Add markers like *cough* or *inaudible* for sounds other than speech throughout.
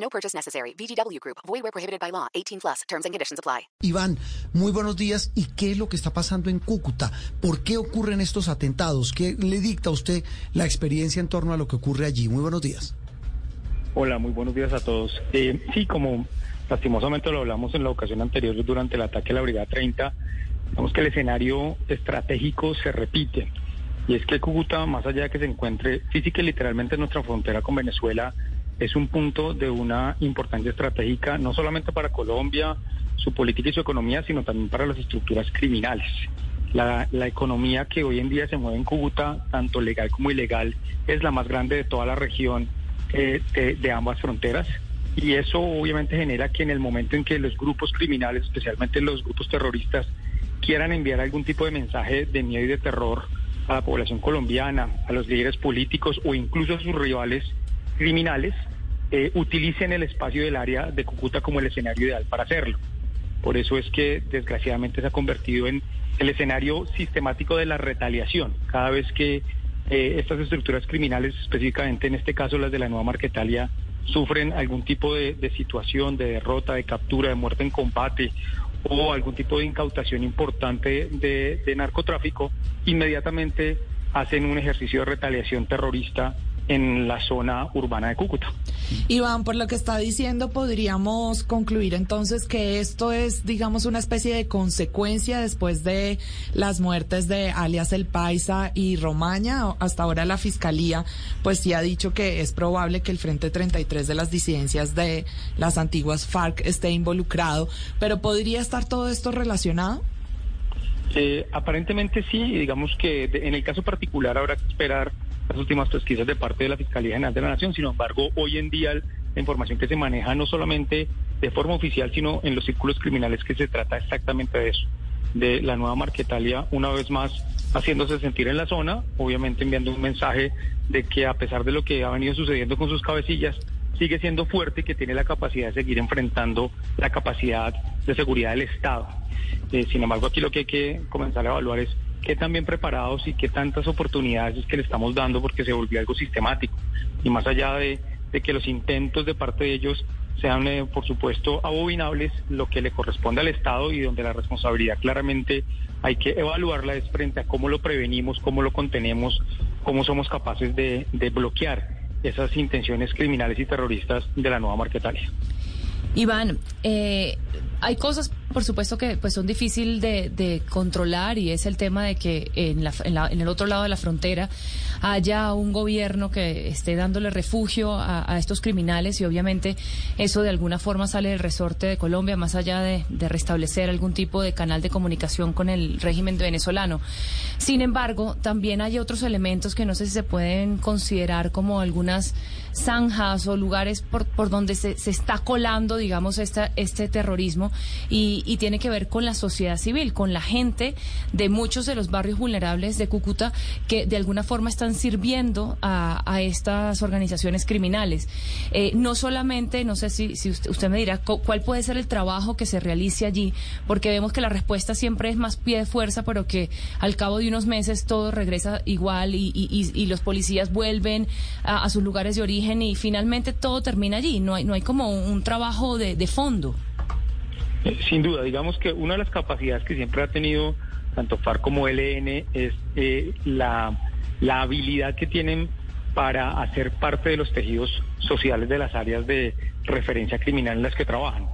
No purchase necessary. VGW Group. Void where prohibited by law. 18 plus. Terms and conditions apply. Iván, muy buenos días. ¿Y qué es lo que está pasando en Cúcuta? ¿Por qué ocurren estos atentados? ¿Qué le dicta a usted la experiencia en torno a lo que ocurre allí? Muy buenos días. Hola, muy buenos días a todos. Eh, sí, como lastimosamente lo hablamos en la ocasión anterior durante el ataque a la Brigada 30, vemos que el escenario estratégico se repite. Y es que Cúcuta, más allá de que se encuentre física y literalmente en nuestra frontera con Venezuela, es un punto de una importancia estratégica, no solamente para Colombia, su política y su economía, sino también para las estructuras criminales. La, la, economía que hoy en día se mueve en Cúcuta, tanto legal como ilegal, es la más grande de toda la región eh, de, de ambas fronteras. Y eso obviamente genera que en el momento en que los grupos criminales, especialmente los grupos terroristas, quieran enviar algún tipo de mensaje de miedo y de terror a la población colombiana, a los líderes políticos o incluso a sus rivales criminales, eh, utilicen el espacio del área de Cúcuta como el escenario ideal para hacerlo. Por eso es que desgraciadamente se ha convertido en el escenario sistemático de la retaliación. Cada vez que eh, estas estructuras criminales, específicamente en este caso las de la Nueva Marquetalia, sufren algún tipo de, situación de derrota, de captura, de muerte en combate o algún tipo de incautación importante de narcotráfico, inmediatamente hacen un ejercicio de retaliación terrorista en la zona urbana de Cúcuta. Iván, por lo que está diciendo, podríamos concluir entonces que esto es, digamos, una especie de consecuencia después de las muertes de alias El Paisa y Romaña. Hasta ahora la Fiscalía, pues sí ha dicho que es probable que el Frente 33 de las disidencias de las antiguas FARC esté involucrado, pero ¿podría estar todo esto relacionado? Eh, aparentemente sí, digamos que de, en el caso particular habrá que esperar las últimas pesquisas de parte de la Fiscalía General de la Nación. Sin embargo, hoy en día la información que se maneja no solamente de forma oficial, sino en los círculos criminales que se trata exactamente de eso, de la nueva Marquetalia, una vez más haciéndose sentir en la zona, obviamente enviando un mensaje de que a pesar de lo que ha venido sucediendo con sus cabecillas, sigue siendo fuerte y que tiene la capacidad de seguir enfrentando la capacidad de seguridad del Estado. Eh, sin embargo, aquí lo que hay que comenzar a evaluar es qué tan bien preparados y qué tantas oportunidades es que le estamos dando porque se volvió algo sistemático. Y más allá de, de que los intentos de parte de ellos sean, eh, por supuesto, abominables, lo que le corresponde al Estado y donde la responsabilidad claramente hay que evaluarla es frente a cómo lo prevenimos, cómo lo contenemos, cómo somos capaces de, de bloquear esas intenciones criminales y terroristas de la nueva Marquetalia. Iván, eh, hay cosas, por supuesto, que pues son difíciles de, controlar y es el tema de que en, la, en, la, en, el otro lado de la frontera haya un gobierno que esté dándole refugio a, a, estos criminales y obviamente eso de alguna forma sale del resorte de Colombia, más allá de, de restablecer algún tipo de canal de comunicación con el régimen venezolano. Sin embargo, también hay otros elementos que no sé si se pueden considerar como algunas zanjas o lugares por, por donde se, se está colando, digamos, esta, este terrorismo y, tiene que ver con la sociedad civil, con la gente de muchos de los barrios vulnerables de Cúcuta que de alguna forma están sirviendo a, estas organizaciones criminales. Eh, no solamente, no sé si, usted, usted, me dirá cuál puede ser el trabajo que se realice allí, porque vemos que la respuesta siempre es más pie de fuerza, pero que al cabo de unos meses todo regresa igual y, los policías vuelven a, sus lugares de origen y finalmente todo termina allí. No hay, no hay como un trabajo de fondo. Sin duda, digamos que una de las capacidades que siempre ha tenido tanto FARC como LN es eh, la, la habilidad que tienen para hacer parte de los tejidos sociales de las áreas de referencia criminal en las que trabajan.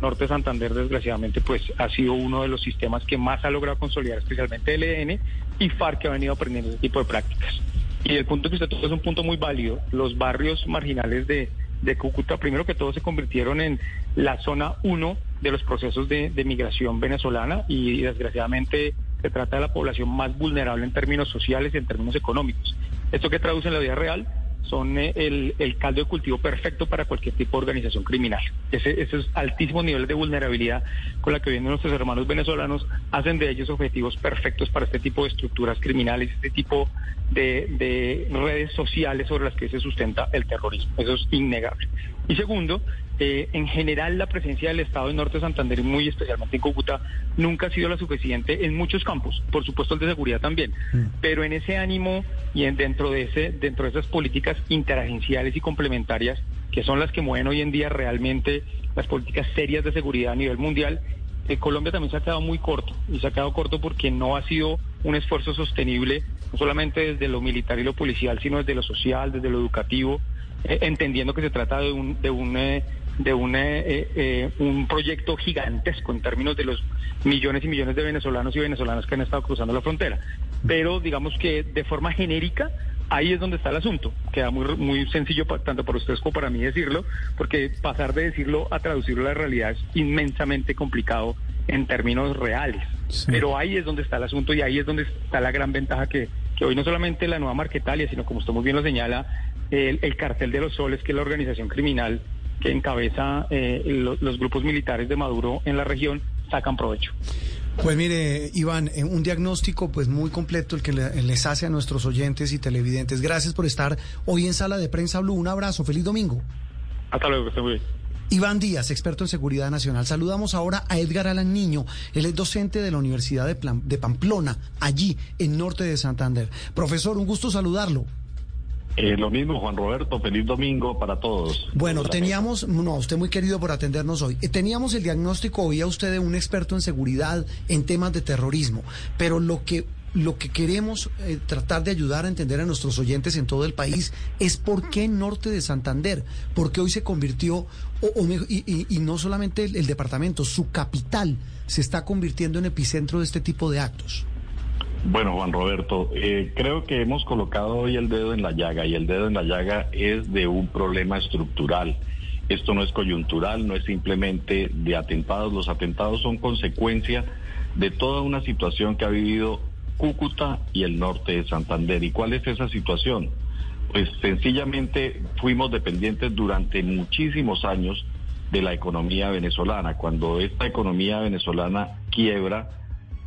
Norte Santander, desgraciadamente, pues ha sido uno de los sistemas que más ha logrado consolidar, especialmente LN y FARC, que ha venido aprendiendo ese tipo de prácticas. Y el punto que usted toca es un punto muy válido. Los barrios marginales de, de Cúcuta, primero que todo, se convirtieron en la zona 1 de los procesos de, de, migración venezolana y desgraciadamente se trata de la población más vulnerable en términos sociales y en términos económicos. Esto que traduce en la vida real son eh, el, el, caldo de cultivo perfecto para cualquier tipo de organización criminal. Ese, esos altísimos niveles de vulnerabilidad con la que vienen nuestros hermanos venezolanos hacen de ellos objetivos perfectos para este tipo de estructuras criminales, este tipo de, de redes sociales sobre las que se sustenta el terrorismo. Eso es innegable. Y segundo, eh, en general la presencia del Estado en Norte de Santander y muy especialmente en Cúcuta nunca ha sido la suficiente en muchos campos, por supuesto el de seguridad también, mm. pero en ese ánimo y en, dentro de ese dentro de esas políticas interagenciales y complementarias que son las que mueven hoy en día realmente las políticas serias de seguridad a nivel mundial, eh, Colombia también se ha quedado muy corto y se ha quedado corto porque no ha sido un esfuerzo sostenible no solamente desde lo militar y lo policial, sino desde lo social, desde lo educativo, eh, entendiendo que se trata de un, de un, eh, de un, eh, un proyecto gigantesco en términos de los millones y millones de venezolanos y venezolanas que han estado cruzando la frontera. Pero digamos que de forma genérica, ahí es donde está el asunto. Queda muy, muy sencillo tanto para ustedes como para mí decirlo, porque pasar de decirlo a traducirlo a la realidad es inmensamente complicado en términos reales. Pero ahí es donde está el asunto y ahí es donde está la gran ventaja que, que hoy no solamente la nueva Marquetalia, sino como usted muy bien lo señala, el, cartel de los soles, que es la organización criminal que encabeza eh, los grupos militares de Maduro en la región, sacan provecho. Pues mire, Iván, eh, un diagnóstico pues muy completo el que les hace a nuestros oyentes y televidentes. Gracias por estar hoy en Sala de Prensa Blue. Un abrazo, feliz domingo. Hasta luego, que esté muy bien. Iván Díaz, experto en seguridad nacional. Saludamos ahora a Edgar Alan Niño. Él es docente de la Universidad de, de Pamplona, allí en norte de Santander. Profesor, un gusto saludarlo. Eh, lo mismo, Juan Roberto, feliz domingo para todos. Bueno, teníamos, no, usted muy querido por atendernos hoy. Eh, teníamos el diagnóstico, oía usted de un experto en seguridad, en temas de terrorismo, pero lo que lo que queremos eh, tratar de ayudar a entender a nuestros oyentes en todo el país es por qué Norte de Santander, porque hoy se convirtió, y, no solamente el departamento, su capital se está convirtiendo en epicentro de este tipo de actos. Bueno, Juan Roberto, eh, creo que hemos colocado hoy el dedo en la llaga y el dedo en la llaga es de un problema estructural. Esto no es coyuntural, no es simplemente de atentados. Los atentados son consecuencia de toda una situación que ha vivido Cúcuta y el norte de Santander. ¿Y cuál es esa situación? Pues sencillamente fuimos dependientes durante muchísimos años de la economía venezolana. Cuando esta economía venezolana quiebra,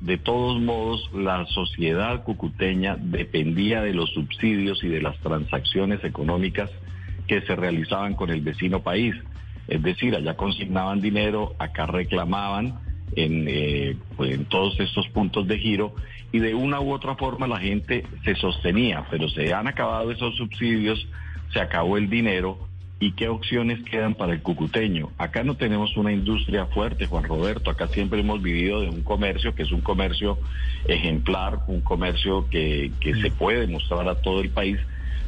de todos modos, la sociedad cucuteña dependía de los subsidios y de las transacciones económicas que se realizaban con el vecino país. Es decir, allá consignaban dinero, acá reclamaban en, eh, pues, en todos estos puntos de giro y de una u otra forma la gente se sostenía, pero se han acabado esos subsidios, se acabó el dinero ¿Y qué opciones quedan para el cucuteño? Acá no tenemos una industria fuerte, Juan Roberto. Acá siempre hemos vivido de un comercio que es un comercio ejemplar, un comercio que, que se puede mostrar a todo el país,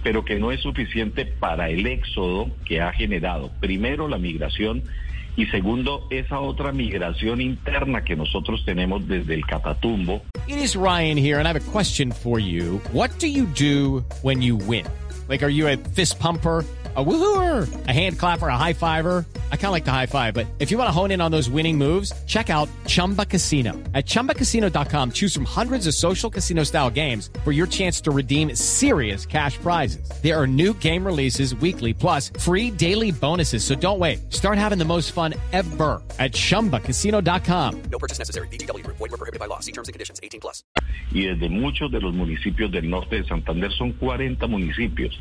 pero que no es suficiente para el éxodo que ha generado, primero, la migración y segundo, esa otra migración interna que nosotros tenemos desde el Catatumbo. It is Ryan here and I have a question for you. What do you do when you win? Like, are you a fist pumper? A woohooer, a hand clapper, a high fiver. I kind of like the high five, but if you want to hone in on those winning moves, check out Chumba Casino. At ChumbaCasino.com, choose from hundreds of social casino style games for your chance to redeem serious cash prizes. There are new game releases weekly, plus free daily bonuses. So don't wait. Start having the most fun ever at ChumbaCasino.com. No purchase necessary. BGW. Void were prohibited by law. See terms and conditions. 18 plus. Y desde muchos de los municipios del norte de Santander son 40 municipios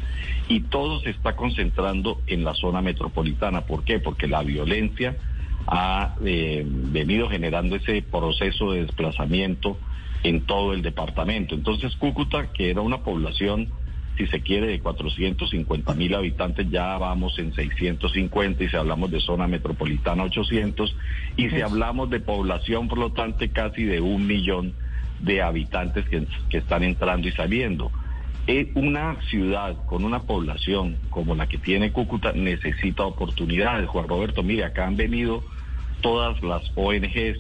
y todo se está concentrando entrando en la zona metropolitana. ¿Por qué? Porque la violencia ha eh, venido generando ese proceso de desplazamiento en todo el departamento. Entonces Cúcuta, que era una población, si se quiere, de 450 mil habitantes, ya vamos en 650 y si hablamos de zona metropolitana 800 y si hablamos de población, por lo tanto, casi de un millón de habitantes que, que están entrando y saliendo. Eh, una ciudad con una población como la que tiene Cúcuta necesita oportunidades. Juan Roberto, mire, acá han venido todas las ONGs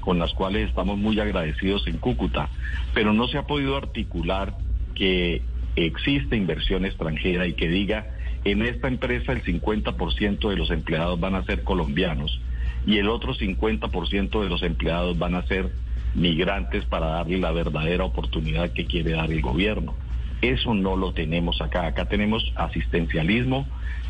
con las cuales estamos muy agradecidos en Cúcuta, pero no se ha podido articular que existe inversión extranjera y que diga, en esta empresa el 50% de los empleados van a ser colombianos y el otro 50% de los empleados van a ser migrantes para darle la verdadera oportunidad que quiere dar el gobierno. Eso no lo tenemos acá. Acá tenemos asistencialismo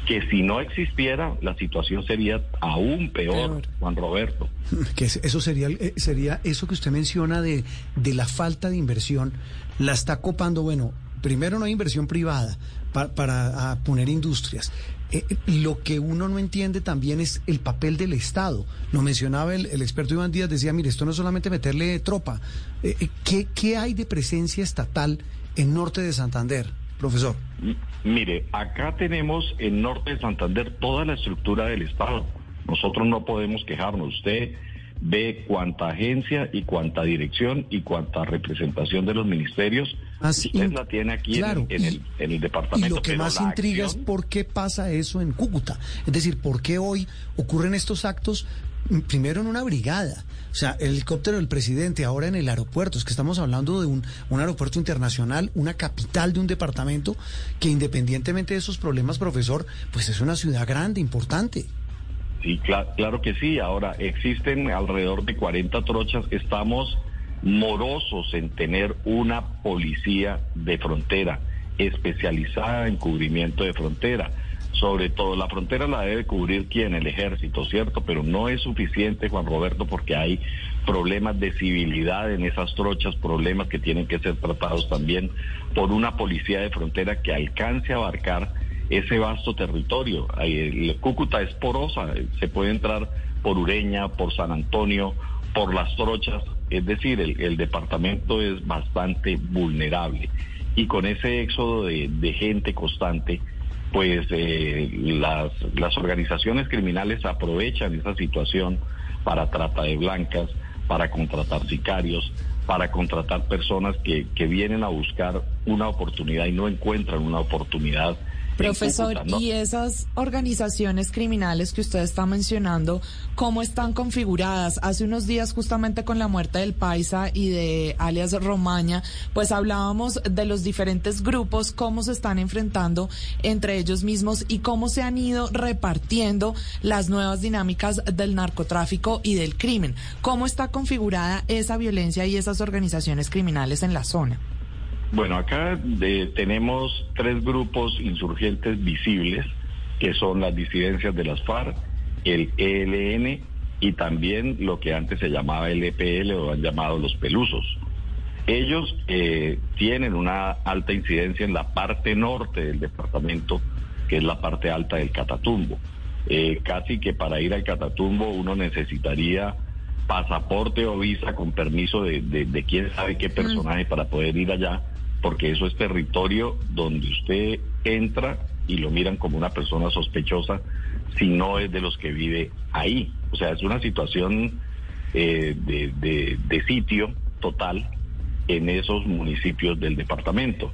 que si no existiera la situación sería aún peor, Juan Roberto. *laughs* Que eso sería eh, sería eso que usted menciona de de la falta de inversión la está copando, bueno, primero no hay inversión privada para, para poner industrias. Eh, eh, lo que uno no entiende también es el papel del Estado. Lo mencionaba el, el experto Iván Díaz, decía, mire, esto no es solamente meterle tropa. Eh, ¿qué, ¿Qué hay de presencia estatal en norte de Santander, profesor? Mire, acá tenemos en norte de Santander toda la estructura del Estado. Nosotros no podemos quejarnos. Usted ve cuánta agencia y cuánta dirección y cuánta representación de los ministerios usted la tiene aquí en, el, en, el, departamento. Y lo que más intriga es por qué pasa eso en Cúcuta. Es decir, por qué hoy ocurren estos actos primero en una brigada. O sea, el helicóptero del presidente, ahora en el aeropuerto. Es que estamos hablando de un, aeropuerto internacional, una capital de un departamento que independientemente de esos problemas, profesor, pues es una ciudad grande, importante. Sí, claro, que sí. Ahora, existen alrededor de 40 trochas. Estamos morosos en tener una policía de frontera especializada en cubrimiento de frontera. Sobre todo, la frontera la debe cubrir quién, el ejército, ¿cierto? Pero no es suficiente, Juan Roberto, porque hay problemas de civilidad en esas trochas, problemas que tienen que ser tratados también por una policía de frontera que alcance a abarcar ese vasto territorio. El Cúcuta es porosa, se puede entrar por Ureña, por San Antonio, por las trochas, es decir, el, departamento es bastante vulnerable. Y con ese éxodo de, gente constante, pues eh, las, las organizaciones criminales aprovechan esa situación para trata de blancas, para contratar sicarios, para contratar personas que, que vienen a buscar una oportunidad y no encuentran una oportunidad Profesor, ¿y esas organizaciones criminales que usted está mencionando, cómo están configuradas? Hace unos días, justamente con la muerte del Paisa y de alias Romaña, pues hablábamos de los diferentes grupos, cómo se están enfrentando entre ellos mismos y cómo se han ido repartiendo las nuevas dinámicas del narcotráfico y del crimen. ¿Cómo está configurada esa violencia y esas organizaciones criminales en la zona? Bueno, acá tenemos tres grupos insurgentes visibles, que son las disidencias de las FARC, el ELN y también lo que antes se llamaba el EPL o han llamado los pelusos. Ellos eh, tienen una alta incidencia en la parte norte del departamento, que es la parte alta del Catatumbo. Eh, casi que para ir al Catatumbo uno necesitaría pasaporte o visa con permiso de, de quién sabe qué personaje para poder ir allá porque eso es territorio donde usted entra y lo miran como una persona sospechosa si no es de los que vive ahí. O sea, es una situación eh, de, sitio total en esos municipios del departamento.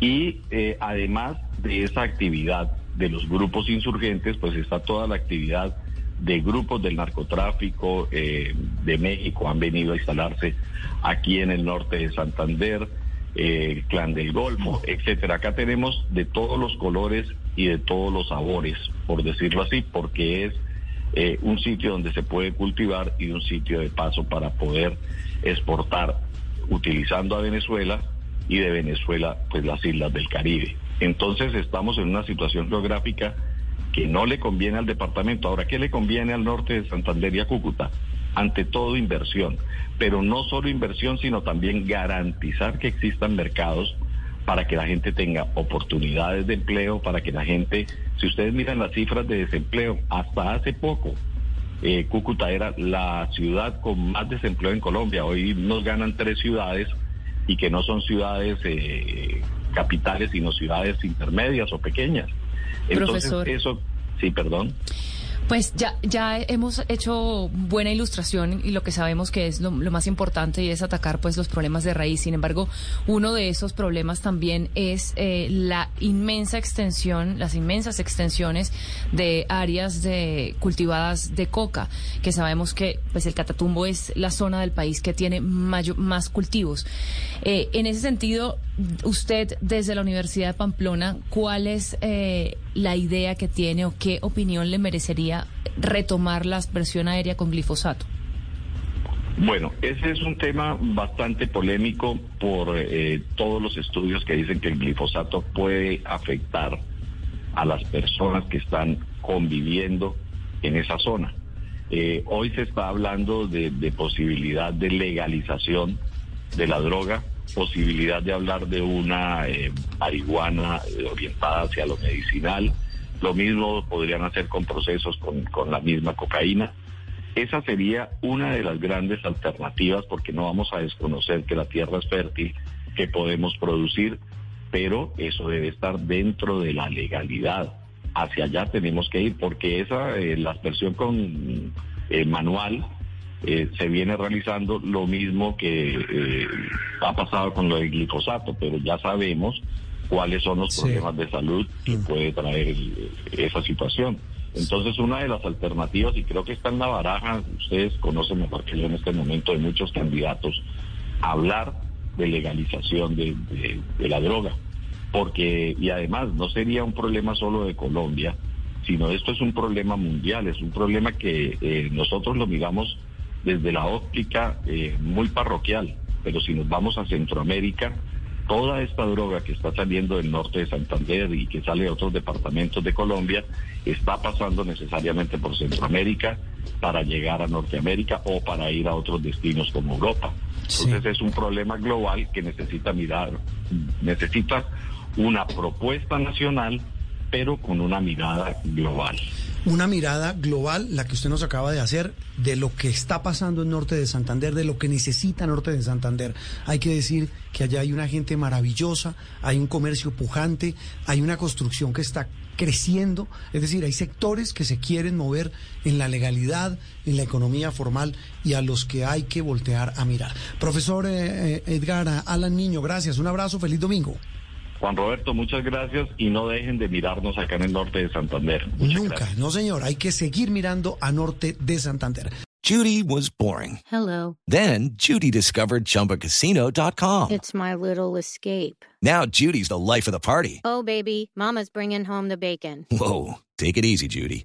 Y eh, además de esa actividad de los grupos insurgentes, pues está toda la actividad de grupos del narcotráfico eh, de México, han venido a instalarse aquí en el norte de Santander, el clan del Golfo, etcétera. Acá tenemos de todos los colores y de todos los sabores, por decirlo así, porque es eh, un sitio donde se puede cultivar y un sitio de paso para poder exportar, utilizando a Venezuela y de Venezuela, pues las islas del Caribe. Entonces estamos en una situación geográfica que no le conviene al departamento. Ahora, ¿qué le conviene al norte de Santander y a Cúcuta? Ante todo inversión, pero no solo inversión, sino también garantizar que existan mercados para que la gente tenga oportunidades de empleo, para que la gente, si ustedes miran las cifras de desempleo, hasta hace poco, eh, Cúcuta era la ciudad con más desempleo en Colombia. Hoy nos ganan tres ciudades y que no son ciudades eh, capitales, sino ciudades intermedias o pequeñas. Entonces, eso, sí, perdón. Pues ya, ya hemos hecho buena ilustración y lo que sabemos que es lo, más importante y es atacar pues los problemas de raíz. Sin embargo, uno de esos problemas también es eh, la inmensa extensión, las inmensas extensiones de áreas de cultivadas de coca, que sabemos que pues el Catatumbo es la zona del país que tiene más cultivos. Eh, en ese sentido, usted desde la Universidad de Pamplona, ¿cuál es eh, la idea que tiene o qué opinión le merecería retomar la expresión aérea con glifosato? Bueno, ese es un tema bastante polémico por eh, todos los estudios que dicen que el glifosato puede afectar a las personas que están conviviendo en esa zona. Eh, hoy se está hablando de, posibilidad de legalización de la droga, posibilidad de hablar de una eh, marihuana orientada hacia lo medicinal. Lo mismo podrían hacer con procesos con, con la misma cocaína. Esa sería una de las grandes alternativas porque no vamos a desconocer que la tierra es fértil, que podemos producir, pero eso debe estar dentro de la legalidad. Hacia allá tenemos que ir porque esa, eh, la aspersión con eh, manual eh, se viene realizando lo mismo que ha pasado con lo del glifosato, pero ya sabemos cuáles son los problemas de salud que mm. puede traer esa situación. Entonces, una de las alternativas, y creo que está en la baraja, ustedes conocen mejor que yo en este momento de muchos candidatos, hablar de legalización de, la droga. Porque, y además, no sería un problema solo de Colombia, sino esto es un problema mundial, es un problema que eh, nosotros lo miramos desde la óptica eh, muy parroquial, pero si nos vamos a Centroamérica, toda esta droga que está saliendo del norte de Santander y que sale de otros departamentos de Colombia está pasando necesariamente por Centroamérica para llegar a Norteamérica o para ir a otros destinos como Europa. Entonces es un problema global que necesita mirar, necesita una propuesta nacional, pero con una mirada global una mirada global, la que usted nos acaba de hacer, de lo que está pasando en Norte de Santander, de lo que necesita Norte de Santander. Hay que decir que allá hay una gente maravillosa, hay un comercio pujante, hay una construcción que está creciendo, es decir, hay sectores que se quieren mover en la legalidad, en la economía formal y a los que hay que voltear a mirar. Profesor eh, eh, Edgar Alan Niño, gracias, un abrazo, feliz domingo. Juan Roberto, muchas gracias y no dejen de mirarnos acá en el norte de Santander. Nunca, no señor, hay que seguir mirando a norte de Santander. Judy was boring. Hello. Then Judy discovered chumbacasino.com. It's my little escape. Now Judy's the life of the party. Oh baby, mama's bringing home the bacon. Whoa, take it easy Judy.